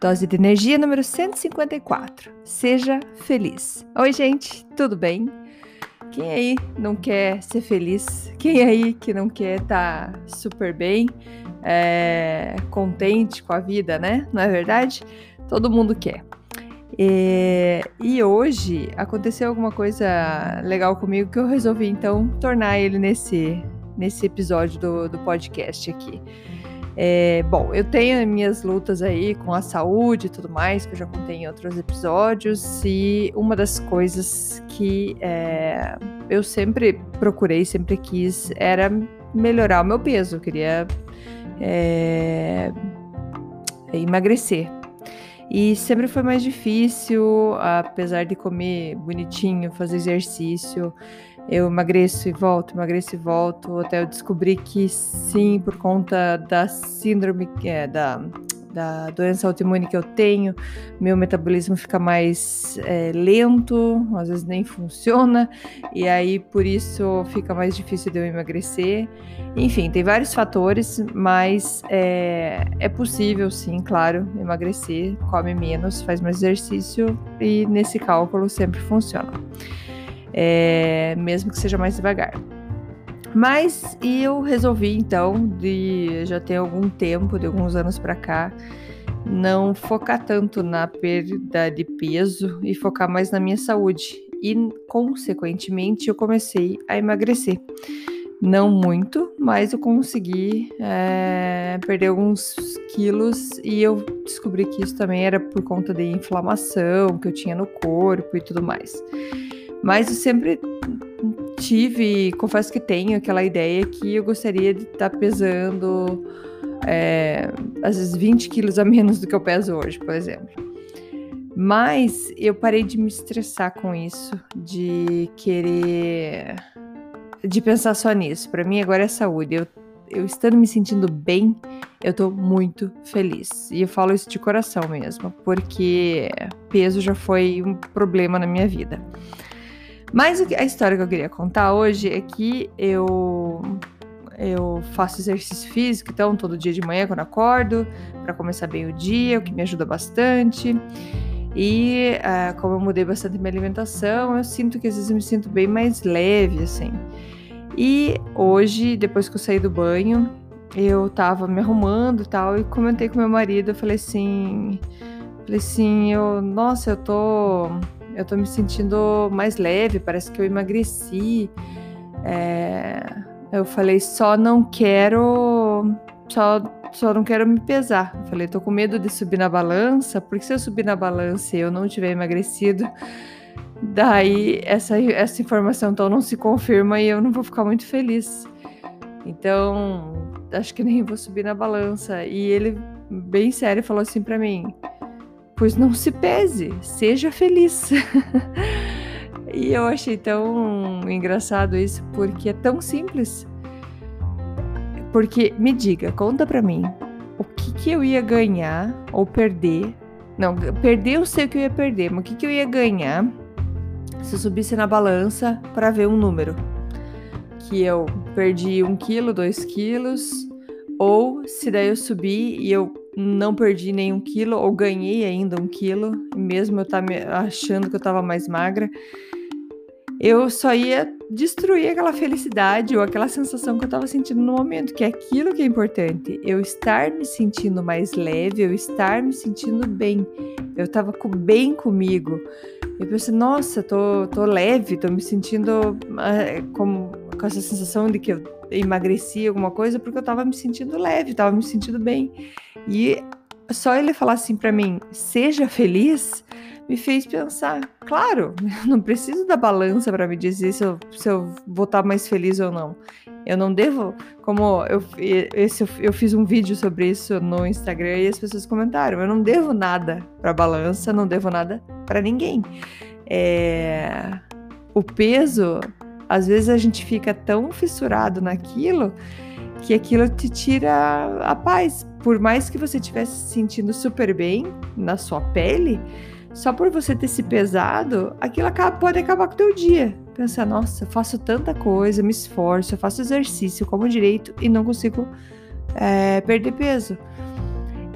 Dose de energia número 154. Seja feliz. Oi, gente, tudo bem? Quem aí não quer ser feliz? Quem aí que não quer estar tá super bem, é, contente com a vida, né? Não é verdade? Todo mundo quer. E, e, hoje aconteceu alguma coisa legal comigo que eu resolvi então tornar ele nesse, nesse episódio do, do podcast aqui. É, bom, eu tenho minhas lutas aí com a saúde e tudo mais, que eu já contei em outros episódios, e uma das coisas que é, eu sempre procurei, sempre quis, era melhorar o meu peso. Eu queria é, emagrecer. E sempre foi mais difícil, apesar de comer bonitinho, fazer exercício eu emagreço e volto, emagreço e volto, até eu descobri que sim, por conta da síndrome, é, da, da doença autoimune que eu tenho, meu metabolismo fica mais é, lento, às vezes nem funciona, e aí por isso fica mais difícil de eu emagrecer. Enfim, tem vários fatores, mas é, é possível sim, claro, emagrecer, come menos, faz mais exercício e nesse cálculo sempre funciona é, mesmo que seja mais devagar. Mas eu resolvi então, de já tem algum tempo, de alguns anos para cá, não focar tanto na perda de peso e focar mais na minha saúde. E, consequentemente, eu comecei a emagrecer. Não muito, mas eu consegui é, perder alguns quilos e eu descobri que isso também era por conta de inflamação que eu tinha no corpo e tudo mais. Mas eu sempre tive, confesso que tenho aquela ideia que eu gostaria de estar tá pesando é, às vezes 20 quilos a menos do que eu peso hoje, por exemplo. Mas eu parei de me estressar com isso, de querer. de pensar só nisso. Para mim agora é saúde. Eu, eu estando me sentindo bem, eu tô muito feliz. E eu falo isso de coração mesmo, porque peso já foi um problema na minha vida. Mas a história que eu queria contar hoje é que eu eu faço exercício físico, então todo dia de manhã quando acordo, para começar bem o dia, o que me ajuda bastante. E uh, como eu mudei bastante minha alimentação, eu sinto que às vezes eu me sinto bem mais leve, assim. E hoje, depois que eu saí do banho, eu tava me arrumando e tal, e comentei com meu marido, eu falei assim, falei assim, eu, nossa, eu tô eu tô me sentindo mais leve, parece que eu emagreci. É, eu falei, só não quero. Só, só não quero me pesar. Eu falei, tô com medo de subir na balança, porque se eu subir na balança e eu não tiver emagrecido, daí essa, essa informação então não se confirma e eu não vou ficar muito feliz. Então, acho que nem vou subir na balança. E ele, bem sério, falou assim para mim: pois não se pese, seja feliz. e eu achei tão engraçado isso, porque é tão simples. Porque, me diga, conta pra mim, o que, que eu ia ganhar ou perder? Não, perder eu sei que eu ia perder, mas o que, que eu ia ganhar se eu subisse na balança para ver um número? Que eu perdi um quilo, dois quilos, ou se daí eu subi e eu não perdi nenhum quilo, ou ganhei ainda um quilo, mesmo eu tá achando que eu estava mais magra, eu só ia destruir aquela felicidade ou aquela sensação que eu estava sentindo no momento, que é aquilo que é importante. Eu estar me sentindo mais leve, eu estar me sentindo bem. Eu estava bem comigo. Eu pensei, nossa, tô, tô leve, tô me sentindo uh, com, com essa sensação de que eu emagreci alguma coisa, porque eu estava me sentindo leve, estava me sentindo bem. E só ele falar assim para mim, seja feliz, me fez pensar. Claro, não preciso da balança para me dizer se eu, se eu vou estar tá mais feliz ou não. Eu não devo, como eu, esse, eu fiz um vídeo sobre isso no Instagram e as pessoas comentaram, eu não devo nada para balança, não devo nada para ninguém. É, o peso, às vezes a gente fica tão fissurado naquilo que aquilo te tira a paz. Por mais que você estivesse se sentindo super bem na sua pele, só por você ter se pesado, aquilo acaba, pode acabar com o teu dia. Pensar, nossa, faço tanta coisa, me esforço, faço exercício, como direito e não consigo é, perder peso.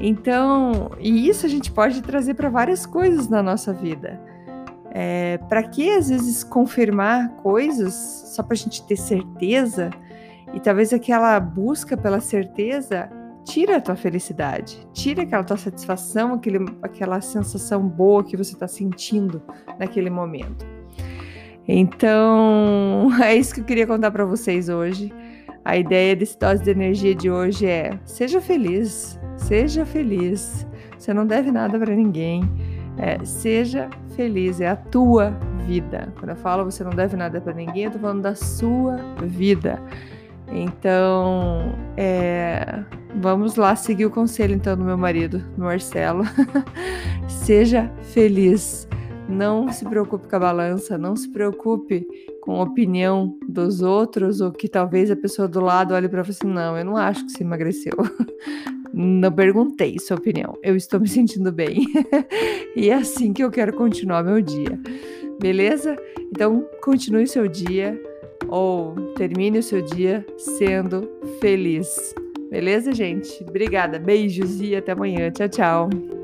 Então, e isso a gente pode trazer para várias coisas na nossa vida. É, para que às vezes confirmar coisas só para a gente ter certeza? E talvez aquela busca pela certeza tira a tua felicidade, tira aquela tua satisfação, aquele, aquela sensação boa que você está sentindo naquele momento. Então, é isso que eu queria contar para vocês hoje. A ideia desse dose de energia de hoje é: seja feliz, seja feliz. Você não deve nada para ninguém. É, seja feliz, é a tua vida. Quando eu falo você não deve nada para ninguém, eu tô falando da sua vida. Então, é, vamos lá seguir o conselho então do meu marido, do Marcelo. Seja feliz. Não se preocupe com a balança, não se preocupe com a opinião dos outros ou que talvez a pessoa do lado olhe para você assim, não, eu não acho que você emagreceu. Não perguntei sua opinião. Eu estou me sentindo bem. e é assim que eu quero continuar meu dia. Beleza? Então, continue seu dia ou termine o seu dia sendo feliz. Beleza, gente? Obrigada. Beijos e até amanhã. Tchau, tchau.